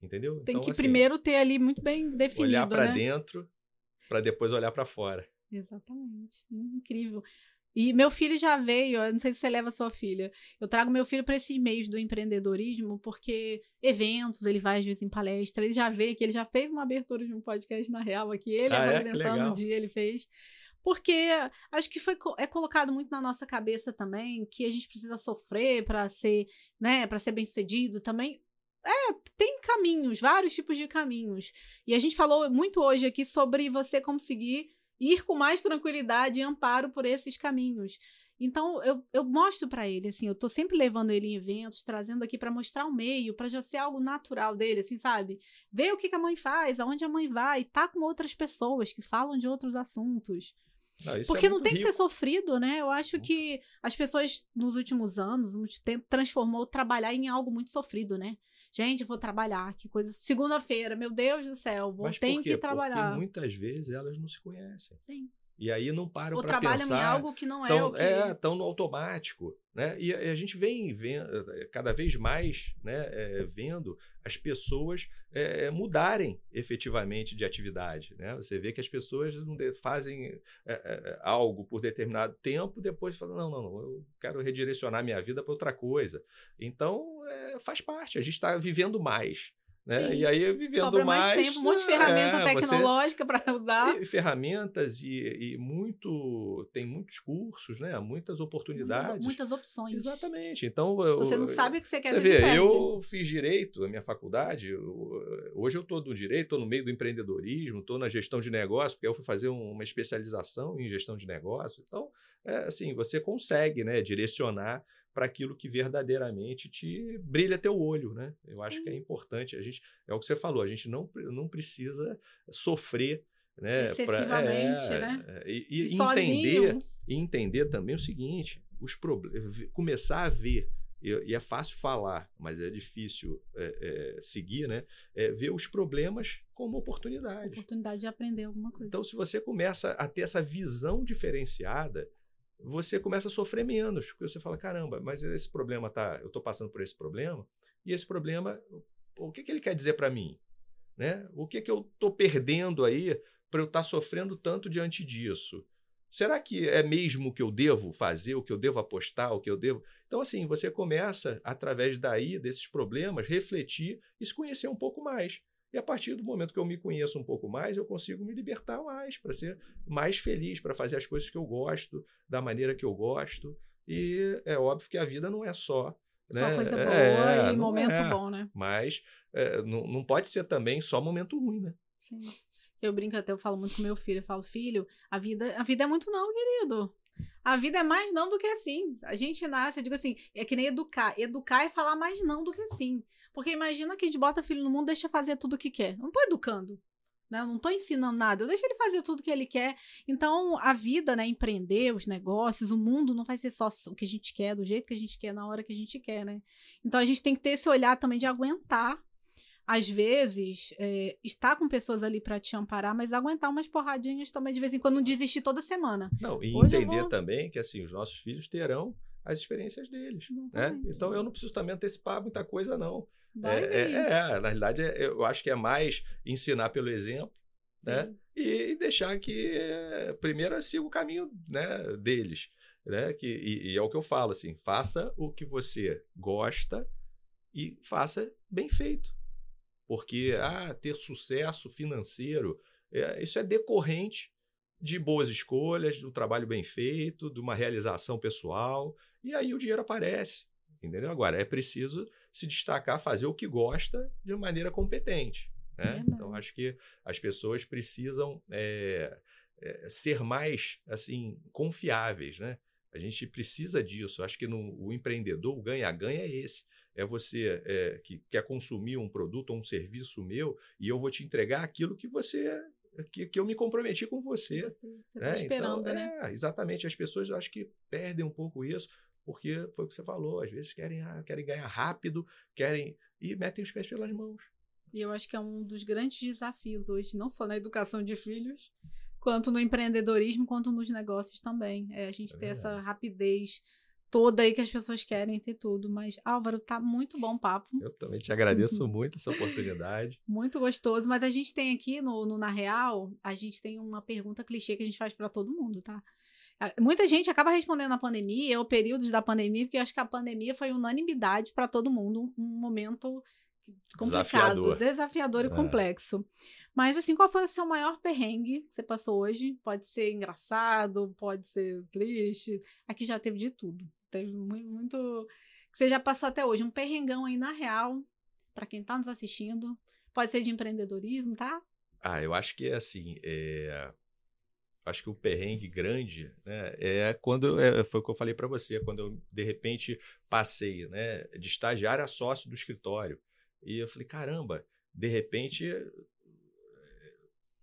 Entendeu? Tem então, que assim, primeiro ter ali muito bem definido. Olhar para né? dentro para depois olhar para fora. Exatamente. Incrível. E meu filho já veio, eu não sei se você leva sua filha. Eu trago meu filho para esses meios do empreendedorismo, porque eventos, ele vai às vezes em palestra, ele já veio que ele já fez uma abertura de um podcast na real aqui, ele ah, apresentando é? um dia, ele fez. Porque acho que foi é colocado muito na nossa cabeça também que a gente precisa sofrer para ser, né, para ser bem-sucedido também. É, tem caminhos, vários tipos de caminhos. E a gente falou muito hoje aqui sobre você conseguir ir com mais tranquilidade e amparo por esses caminhos. Então, eu, eu mostro para ele, assim, eu tô sempre levando ele em eventos, trazendo aqui para mostrar o meio, para já ser algo natural dele, assim, sabe? Ver o que, que, a mãe faz, aonde a mãe vai, tá com outras pessoas que falam de outros assuntos. Ah, Porque é não tem rico. que ser sofrido, né? Eu acho que as pessoas, nos últimos anos, muito tempo, transformou trabalhar em algo muito sofrido, né? Gente, vou trabalhar, que coisa. Segunda-feira, meu Deus do céu, vou ter que trabalhar. Porque muitas vezes elas não se conhecem. Sim. E aí não param para pensar. trabalham em algo que não é tão, o que... É, tão no automático. Né? E a, gente vem vendo, cada vez mais né, é, vendo as pessoas é, mudarem efetivamente de atividade. Né? Você vê que as pessoas fazem é, é, algo por determinado tempo, depois falam, não, não, não, eu quero redirecionar minha vida para outra coisa. Então, é, faz parte, a gente está vivendo mais. Né? E aí, vivendo Sobra mais, mais tempo, um monte de ferramenta é, tecnológica para usar. E, ferramentas e, e, muito. Tem muitos cursos, né? Muitas oportunidades. Muitas, muitas opções. Exatamente. Então. Eu, você não sabe o que você quer Você vê, eu fiz direito na minha faculdade. Eu, hoje eu estou no direito, estou no meio do empreendedorismo, estou na gestão de negócio, porque eu fui fazer uma especialização em gestão de negócio. Então, é, assim, você consegue né, direcionar para aquilo que verdadeiramente te brilha teu olho, né? Eu acho Sim. que é importante. A gente é o que você falou. A gente não, não precisa sofrer, né? Excessivamente, pra, é, né? É, e, e, e entender e entender também o seguinte: os começar a ver e é fácil falar, mas é difícil é, é, seguir, né? É ver os problemas como oportunidade. Oportunidade de aprender alguma coisa. Então, se você começa a ter essa visão diferenciada, você começa a sofrer menos, porque você fala, caramba, mas esse problema tá, eu estou passando por esse problema, e esse problema, o que, que ele quer dizer para mim? Né? O que, que eu estou perdendo aí para eu estar tá sofrendo tanto diante disso? Será que é mesmo o que eu devo fazer, o que eu devo apostar, o que eu devo. Então, assim, você começa, através daí, desses problemas, refletir e se conhecer um pouco mais. E a partir do momento que eu me conheço um pouco mais, eu consigo me libertar mais, para ser mais feliz, para fazer as coisas que eu gosto, da maneira que eu gosto. E é óbvio que a vida não é só. Né? Só coisa boa é, e momento é, bom, né? Mas é, não, não pode ser também só momento ruim, né? Sim. Eu brinco até, eu falo muito com meu filho. Eu falo, filho, a vida, a vida é muito não, querido. A vida é mais não do que assim. A gente nasce, eu digo assim, é que nem educar. Educar é falar mais não do que sim. Porque imagina que a gente bota filho no mundo, deixa fazer tudo o que quer. Eu não tô educando. Né? Eu não estou ensinando nada, eu deixo ele fazer tudo que ele quer. Então, a vida, né? Empreender, os negócios, o mundo não vai ser só o que a gente quer, do jeito que a gente quer, na hora que a gente quer, né? Então, a gente tem que ter esse olhar também de aguentar. Às vezes, é, estar com pessoas ali para te amparar, mas aguentar umas porradinhas também de vez em quando, não desistir toda semana. Não, e Hoje entender vou... também que, assim, os nossos filhos terão as experiências deles, né? Então, eu não preciso também antecipar muita coisa, não. É, é, é, na realidade, é, eu acho que é mais ensinar pelo exemplo, né? E, e, deixar que primeiro siga o caminho né, deles. Né? Que, e, e, é o que eu falo, assim, faça o que você gosta e faça bem feito. Porque ah, ter sucesso financeiro, é, isso é decorrente de boas escolhas, do trabalho bem feito, de uma realização pessoal, e aí o dinheiro aparece. Entendeu? Agora, é preciso se destacar, fazer o que gosta de maneira competente. Né? Então, acho que as pessoas precisam é, é, ser mais assim confiáveis, né? A gente precisa disso. Acho que no, o empreendedor, o ganha-ganha é esse. É você é, que quer consumir um produto ou um serviço meu e eu vou te entregar aquilo que você que, que eu me comprometi com você. Você está né? esperando, então, né? É, exatamente. As pessoas acho que perdem um pouco isso, porque foi o que você falou. Às vezes querem, ah, querem ganhar rápido, querem e metem os pés pelas mãos. E eu acho que é um dos grandes desafios hoje, não só na educação de filhos, quanto no empreendedorismo, quanto nos negócios também. É a gente é ter essa rapidez toda aí que as pessoas querem ter tudo. Mas, Álvaro, tá muito bom o papo. Eu também te agradeço [laughs] muito essa oportunidade. Muito gostoso. Mas a gente tem aqui no, no Na Real, a gente tem uma pergunta clichê que a gente faz para todo mundo, tá? Muita gente acaba respondendo na pandemia ou períodos da pandemia, porque eu acho que a pandemia foi unanimidade para todo mundo, um momento complicado, desafiador, desafiador e é. complexo. Mas assim, qual foi o seu maior perrengue que você passou hoje? Pode ser engraçado, pode ser triste. Aqui já teve de tudo. Teve muito, muito... você já passou até hoje um perrengão aí na real para quem está nos assistindo. Pode ser de empreendedorismo, tá? Ah, eu acho que é assim, é... acho que o perrengue grande, né, é quando é, foi o que eu falei para você, quando eu de repente passei, né, de estagiário a sócio do escritório. E eu falei, caramba, de repente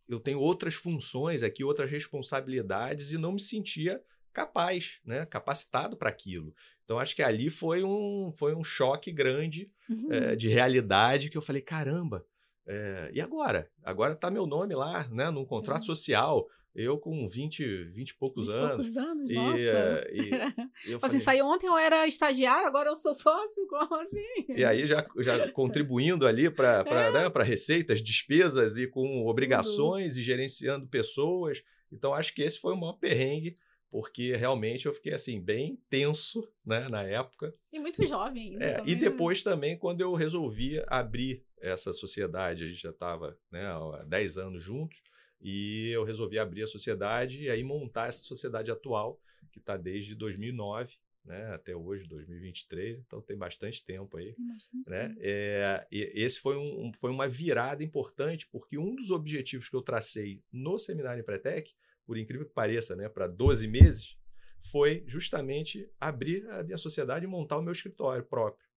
eu tenho outras funções aqui, outras responsabilidades e não me sentia capaz, né, capacitado para aquilo. Então acho que ali foi um, foi um choque grande uhum. é, de realidade que eu falei, caramba, é, e agora? Agora está meu nome lá, né, num contrato uhum. social. Eu com 20, 20 e poucos 20 anos. poucos anos, e, nossa. Uh, e, [laughs] eu assim, falei, saiu ontem eu era estagiário, agora eu sou sócio, como assim? E aí já, já contribuindo ali para [laughs] é. né, receitas, despesas e com obrigações e gerenciando pessoas. Então acho que esse foi o maior perrengue, porque realmente eu fiquei assim, bem tenso né, na época. E muito jovem ainda. É, e né? depois também, quando eu resolvi abrir essa sociedade, a gente já estava né, há 10 anos juntos. E eu resolvi abrir a sociedade e aí montar essa sociedade atual, que está desde 2009 né, até hoje, 2023, então tem bastante tempo aí. Bastante né? Tempo. É, esse foi, um, foi uma virada importante, porque um dos objetivos que eu tracei no seminário Empretec, por incrível que pareça, né, para 12 meses, foi justamente abrir a minha sociedade e montar o meu escritório próprio.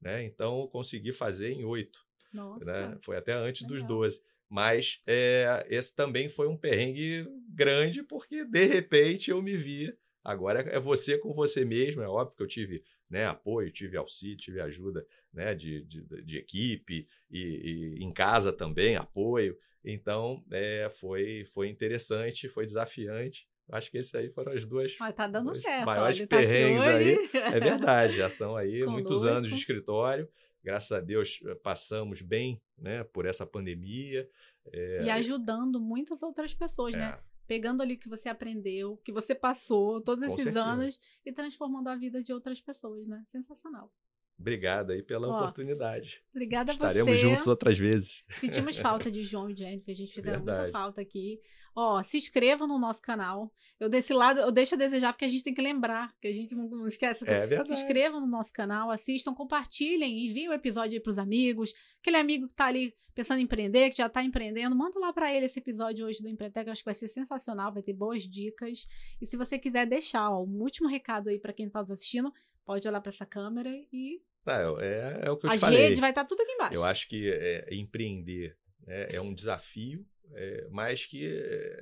Né? Então, eu consegui fazer em oito. Né? Foi até antes Legal. dos 12. Mas é, esse também foi um perrengue grande, porque de repente eu me vi. Agora é você com você mesmo, é óbvio que eu tive né, apoio, tive auxílio, tive ajuda né, de, de, de equipe e, e, em casa também, apoio. Então é, foi, foi interessante, foi desafiante. Acho que esses aí foram as duas. Mas tá dando certo. Maiores olha, perrengues tá aí. É verdade, já são aí [laughs] muitos anos de escritório graças a Deus eh, passamos bem né, por essa pandemia. É, e ajudando muitas outras pessoas, né? é, né? Pegando ali o que você aprendeu, que você passou todos esses anos e transformando a vida de outras pessoas, né? Sensacional. Obrigado aí pela Ó, oportunidade. Obrigada a Estaremos você. Estaremos juntos outras vezes. Sentimos [laughs] falta de João e Jennifer, a gente fizeram Verdade. muita falta aqui. Ó, se inscreva no nosso canal. Eu desse lado, eu deixo a desejar porque a gente tem que lembrar, que a gente não esquece. É verdade. Se inscrevam no nosso canal, assistam, compartilhem, enviem o episódio aí pros amigos. Aquele amigo que tá ali pensando em empreender, que já tá empreendendo, manda lá para ele esse episódio hoje do Empretec, acho que vai ser sensacional, vai ter boas dicas. E se você quiser deixar, ó, um último recado aí para quem tá nos assistindo, pode olhar para essa câmera e. É, é, é o que eu As te falei. As redes vai estar tá tudo aqui embaixo. Eu acho que é, empreender né, é um desafio, é, mas que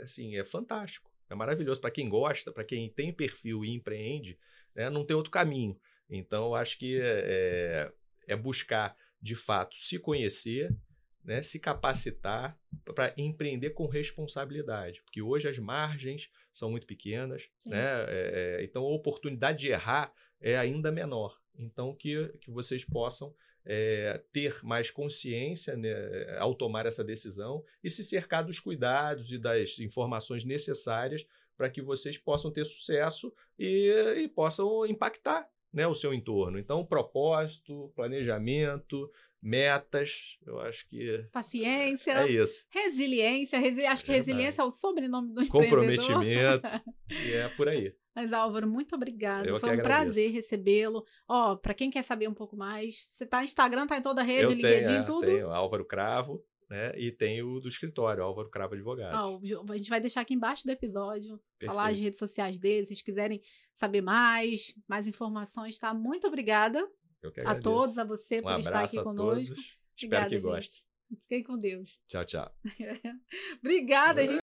assim, é fantástico. É maravilhoso para quem gosta, para quem tem perfil e empreende, né, não tem outro caminho. Então, eu acho que é, é buscar, de fato, se conhecer, né, se capacitar para empreender com responsabilidade, porque hoje as margens são muito pequenas, né, é, então a oportunidade de errar é ainda menor. Então, que, que vocês possam é, ter mais consciência né, ao tomar essa decisão e se cercar dos cuidados e das informações necessárias para que vocês possam ter sucesso e, e possam impactar né, o seu entorno. Então, propósito, planejamento, metas, eu acho que. Paciência. É isso. Resiliência. Resi... Acho que é resiliência é o sobrenome do Comprometimento. e é por aí. Mas, Álvaro, muito obrigado. Eu Foi um prazer recebê-lo. Ó, para quem quer saber um pouco mais, você tá no Instagram, tá em toda a rede, eu LinkedIn, tenho, é, tudo? Tenho, Álvaro Cravo. né? E tem o do escritório, Álvaro Cravo Advogados. Ah, a gente vai deixar aqui embaixo do episódio, Perfeito. falar as redes sociais dele, se vocês quiserem saber mais, mais informações, tá? Muito obrigada a todos, a você um por estar aqui conosco. Espero Obrigada, que gostem. Fiquem com Deus. Tchau, tchau. [laughs] Obrigada, gente.